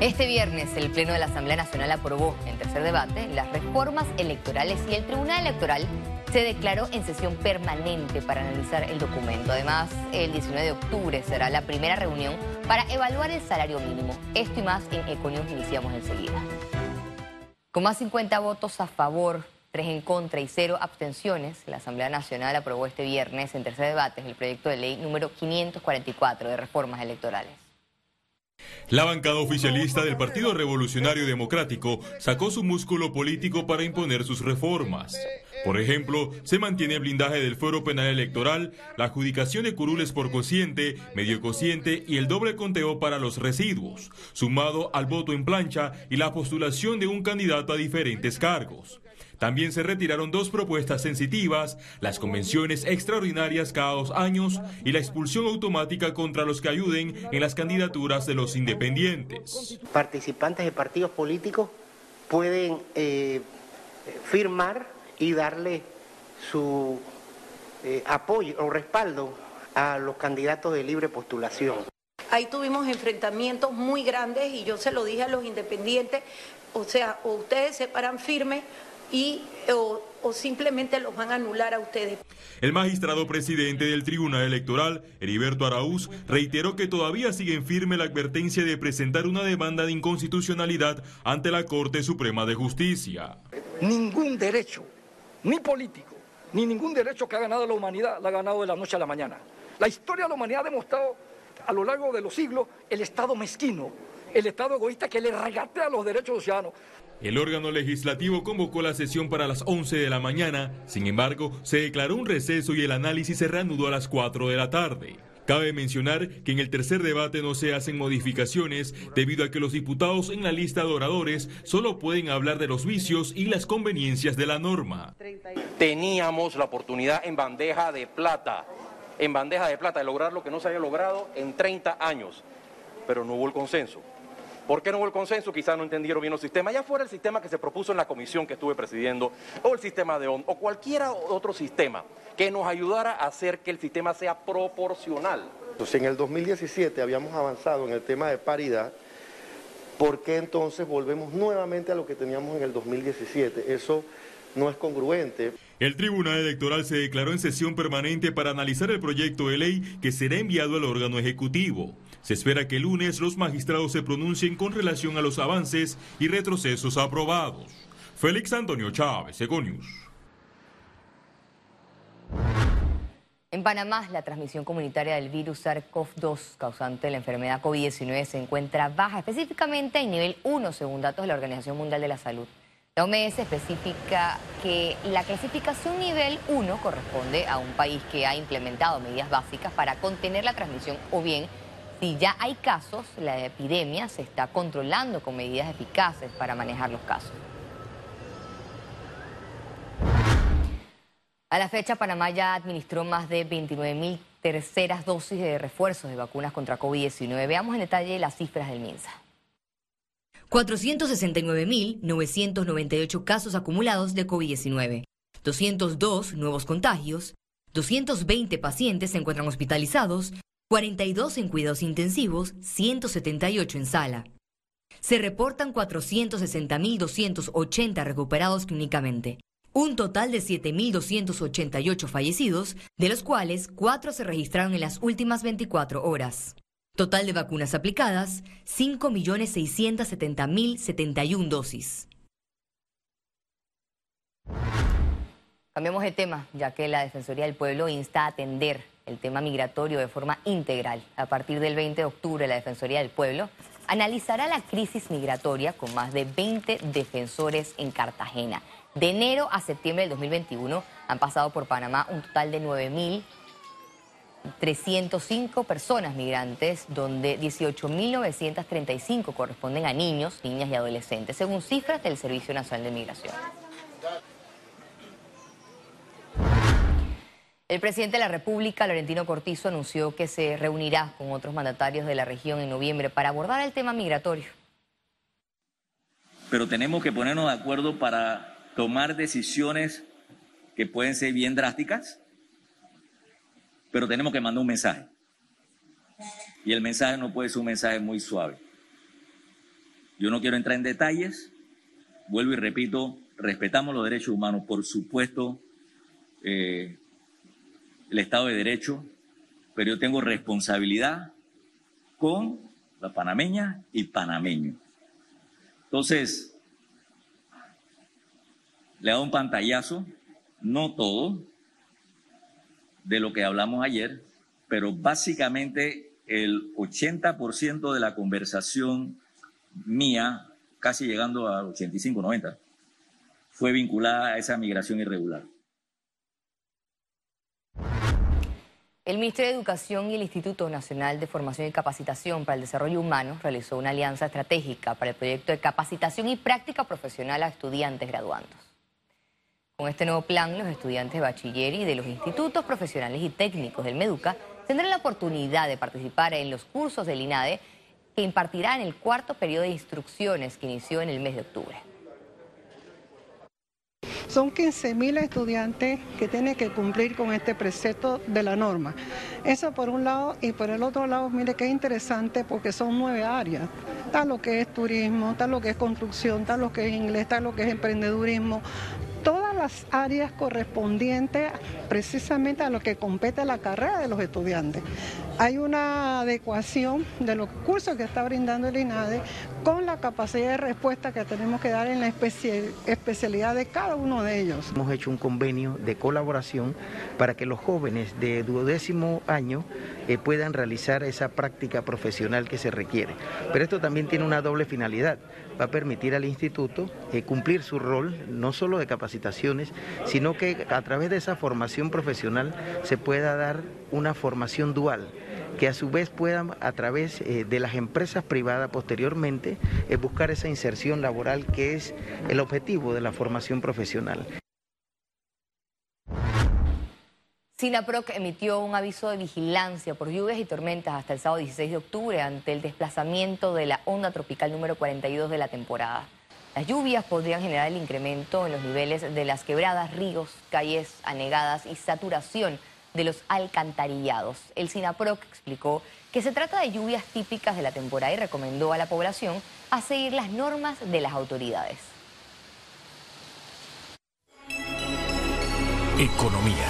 Este viernes el Pleno de la Asamblea Nacional aprobó en tercer debate las reformas electorales y el Tribunal Electoral se declaró en sesión permanente para analizar el documento. Además, el 19 de octubre será la primera reunión para evaluar el salario mínimo. Esto y más en Econius iniciamos enseguida. Con más 50 votos a favor, 3 en contra y 0 abstenciones, la Asamblea Nacional aprobó este viernes en tercer debate el proyecto de ley número 544 de reformas electorales. La bancada oficialista del Partido Revolucionario Democrático sacó su músculo político para imponer sus reformas. Por ejemplo, se mantiene el blindaje del fuero penal electoral, la adjudicación de curules por cociente, medio cociente y el doble conteo para los residuos, sumado al voto en plancha y la postulación de un candidato a diferentes cargos. También se retiraron dos propuestas sensitivas, las convenciones extraordinarias cada dos años y la expulsión automática contra los que ayuden en las candidaturas de los independientes. Participantes de partidos políticos pueden eh, firmar y darle su eh, apoyo o respaldo a los candidatos de libre postulación. Ahí tuvimos enfrentamientos muy grandes y yo se lo dije a los independientes, o sea, o ustedes se paran firmes y o, simplemente los van a anular a ustedes. El magistrado presidente del Tribunal Electoral, Heriberto Araúz, reiteró que todavía sigue en firme la advertencia de presentar una demanda de inconstitucionalidad ante la Corte Suprema de Justicia. Ningún derecho, ni político, ni ningún derecho que ha ganado la humanidad, la ha ganado de la noche a la mañana. La historia de la humanidad ha demostrado a lo largo de los siglos el Estado mezquino, el Estado egoísta que le regatea los derechos de los ciudadanos. El órgano legislativo convocó la sesión para las 11 de la mañana, sin embargo, se declaró un receso y el análisis se reanudó a las 4 de la tarde. Cabe mencionar que en el tercer debate no se hacen modificaciones debido a que los diputados en la lista de oradores solo pueden hablar de los vicios y las conveniencias de la norma. Teníamos la oportunidad en bandeja de plata, en bandeja de plata de lograr lo que no se había logrado en 30 años, pero no hubo el consenso. ¿Por qué no hubo el consenso? Quizás no entendieron bien los sistemas. Ya fuera el sistema que se propuso en la comisión que estuve presidiendo, o el sistema de ON, o cualquier otro sistema que nos ayudara a hacer que el sistema sea proporcional. Entonces, en el 2017 habíamos avanzado en el tema de paridad, ¿por qué entonces volvemos nuevamente a lo que teníamos en el 2017? Eso no es congruente. El Tribunal Electoral se declaró en sesión permanente para analizar el proyecto de ley que será enviado al órgano ejecutivo. Se espera que el lunes los magistrados se pronuncien con relación a los avances y retrocesos aprobados. Félix Antonio Chávez, Econius. En Panamá, la transmisión comunitaria del virus SARS-CoV-2 causante de la enfermedad COVID-19 se encuentra baja, específicamente en nivel 1, según datos de la Organización Mundial de la Salud. La OMS especifica que la clasificación nivel 1 corresponde a un país que ha implementado medidas básicas para contener la transmisión o bien si ya hay casos, la epidemia se está controlando con medidas eficaces para manejar los casos. A la fecha, Panamá ya administró más de 29 mil terceras dosis de refuerzos de vacunas contra COVID-19. Veamos en detalle las cifras del MINSA. 469.998 casos acumulados de COVID-19, 202 nuevos contagios, 220 pacientes se encuentran hospitalizados 42 en cuidados intensivos, 178 en sala. Se reportan 460.280 recuperados clínicamente. Un total de 7.288 fallecidos, de los cuales 4 se registraron en las últimas 24 horas. Total de vacunas aplicadas, 5.670.071 dosis. Cambiemos de tema, ya que la Defensoría del Pueblo insta a atender el tema migratorio de forma integral. A partir del 20 de octubre, la Defensoría del Pueblo analizará la crisis migratoria con más de 20 defensores en Cartagena. De enero a septiembre del 2021 han pasado por Panamá un total de 9.305 personas migrantes, donde 18.935 corresponden a niños, niñas y adolescentes, según cifras del Servicio Nacional de Migración. El presidente de la República, Laurentino Cortizo, anunció que se reunirá con otros mandatarios de la región en noviembre para abordar el tema migratorio. Pero tenemos que ponernos de acuerdo para tomar decisiones que pueden ser bien drásticas, pero tenemos que mandar un mensaje. Y el mensaje no puede ser un mensaje muy suave. Yo no quiero entrar en detalles. Vuelvo y repito, respetamos los derechos humanos, por supuesto, eh, el Estado de Derecho, pero yo tengo responsabilidad con la panameña y panameño. Entonces, le hago un pantallazo, no todo, de lo que hablamos ayer, pero básicamente el 80% de la conversación mía, casi llegando a 85, 90, fue vinculada a esa migración irregular. El Ministerio de Educación y el Instituto Nacional de Formación y Capacitación para el Desarrollo Humano realizó una alianza estratégica para el proyecto de capacitación y práctica profesional a estudiantes graduandos. Con este nuevo plan, los estudiantes de bachiller y de los institutos profesionales y técnicos del MEDUCA tendrán la oportunidad de participar en los cursos del INADE que impartirá en el cuarto periodo de instrucciones que inició en el mes de octubre. Son 15.000 estudiantes que tienen que cumplir con este precepto de la norma. Eso por un lado y por el otro lado, mire qué interesante porque son nueve áreas. Está lo que es turismo, está lo que es construcción, está lo que es inglés, está lo que es emprendedurismo, todas las áreas correspondientes precisamente a lo que compete la carrera de los estudiantes. Hay una adecuación de los cursos que está brindando el INADE con la capacidad de respuesta que tenemos que dar en la especialidad de cada uno de ellos. Hemos hecho un convenio de colaboración para que los jóvenes de duodécimo año eh, puedan realizar esa práctica profesional que se requiere. Pero esto también tiene una doble finalidad. Va a permitir al instituto eh, cumplir su rol, no solo de capacitaciones, sino que a través de esa formación profesional se pueda dar una formación dual que a su vez puedan a través eh, de las empresas privadas posteriormente eh, buscar esa inserción laboral que es el objetivo de la formación profesional. SINAPROC emitió un aviso de vigilancia por lluvias y tormentas hasta el sábado 16 de octubre ante el desplazamiento de la onda tropical número 42 de la temporada. Las lluvias podrían generar el incremento en los niveles de las quebradas, ríos, calles anegadas y saturación de los alcantarillados. El SINAPROC explicó que se trata de lluvias típicas de la temporada y recomendó a la población a seguir las normas de las autoridades. Economía.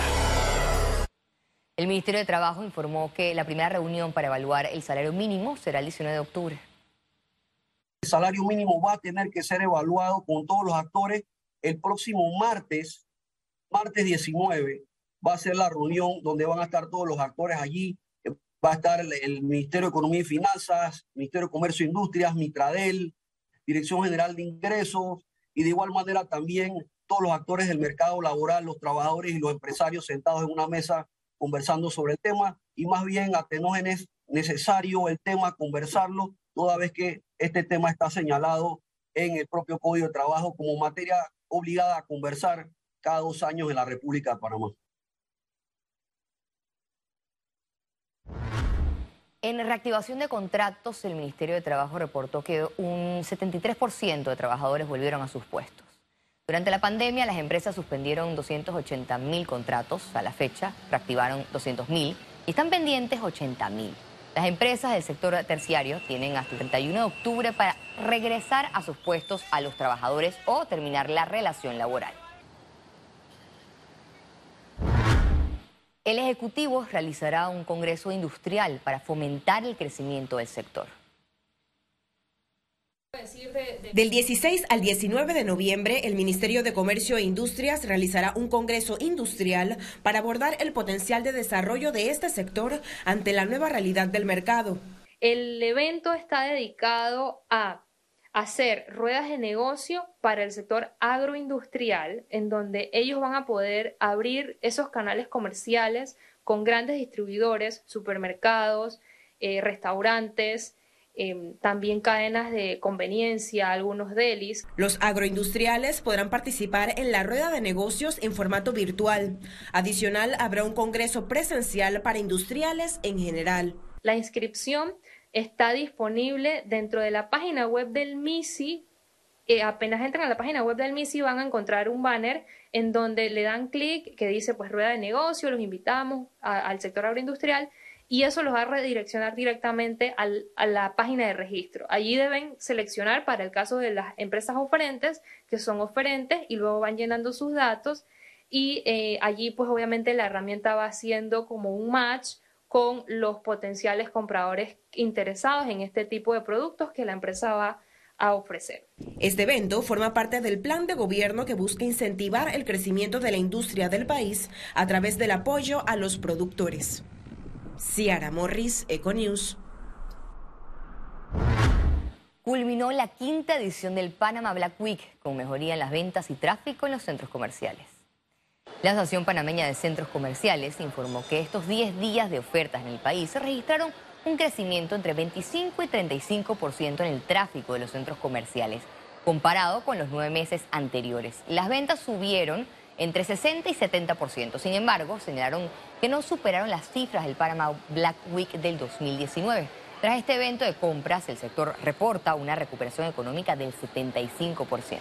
El Ministerio de Trabajo informó que la primera reunión para evaluar el salario mínimo será el 19 de octubre. El salario mínimo va a tener que ser evaluado con todos los actores el próximo martes, martes 19 va a ser la reunión donde van a estar todos los actores allí. Va a estar el, Ministerio de Economía y Finanzas, Ministerio de Comercio e Industrias, Mitradel, Dirección General de Ingresos y de igual manera también todos los actores del mercado laboral, los trabajadores y los empresarios sentados en una mesa conversando sobre el tema y más bien a es necesario el tema conversarlo toda vez que este tema está señalado en el propio Código de Trabajo como materia obligada a conversar cada dos años en la República de Panamá. En reactivación de contratos, el Ministerio de Trabajo reportó que un 73% de trabajadores volvieron a sus puestos. Durante la pandemia, las empresas suspendieron 280 mil contratos. A la fecha, reactivaron 200 mil y están pendientes 80 mil. Las empresas del sector terciario tienen hasta el 31 de octubre para regresar a sus puestos a los trabajadores o terminar la relación laboral. El Ejecutivo realizará un Congreso Industrial para fomentar el crecimiento del sector. Del 16 al 19 de noviembre, el Ministerio de Comercio e Industrias realizará un Congreso Industrial para abordar el potencial de desarrollo de este sector ante la nueva realidad del mercado. El evento está dedicado a hacer ruedas de negocio para el sector agroindustrial, en donde ellos van a poder abrir esos canales comerciales con grandes distribuidores, supermercados, eh, restaurantes, em, también cadenas de conveniencia, algunos delis. Los agroindustriales podrán participar en la rueda de negocios en formato virtual. Adicional, habrá un congreso presencial para industriales en general. La inscripción está disponible dentro de la página web del MISI. Apenas entran a la página web del MISI van a encontrar un banner en donde le dan clic que dice pues rueda de negocio, los invitamos al sector agroindustrial y eso los va a redireccionar directamente a la página de registro. Allí deben seleccionar para el caso de las empresas oferentes, que son oferentes, y luego van llenando sus datos y eh, allí pues obviamente la herramienta va haciendo como un match con los potenciales compradores interesados en este tipo de productos que la empresa va a ofrecer. Este evento forma parte del plan de gobierno que busca incentivar el crecimiento de la industria del país a través del apoyo a los productores. Ciara Morris, Econews. Culminó la quinta edición del Panama Black Week con mejoría en las ventas y tráfico en los centros comerciales. La Asociación Panameña de Centros Comerciales informó que estos 10 días de ofertas en el país registraron un crecimiento entre 25 y 35% en el tráfico de los centros comerciales, comparado con los nueve meses anteriores. Las ventas subieron entre 60 y 70%. Sin embargo, señalaron que no superaron las cifras del Panama Black Week del 2019. Tras este evento de compras, el sector reporta una recuperación económica del 75%.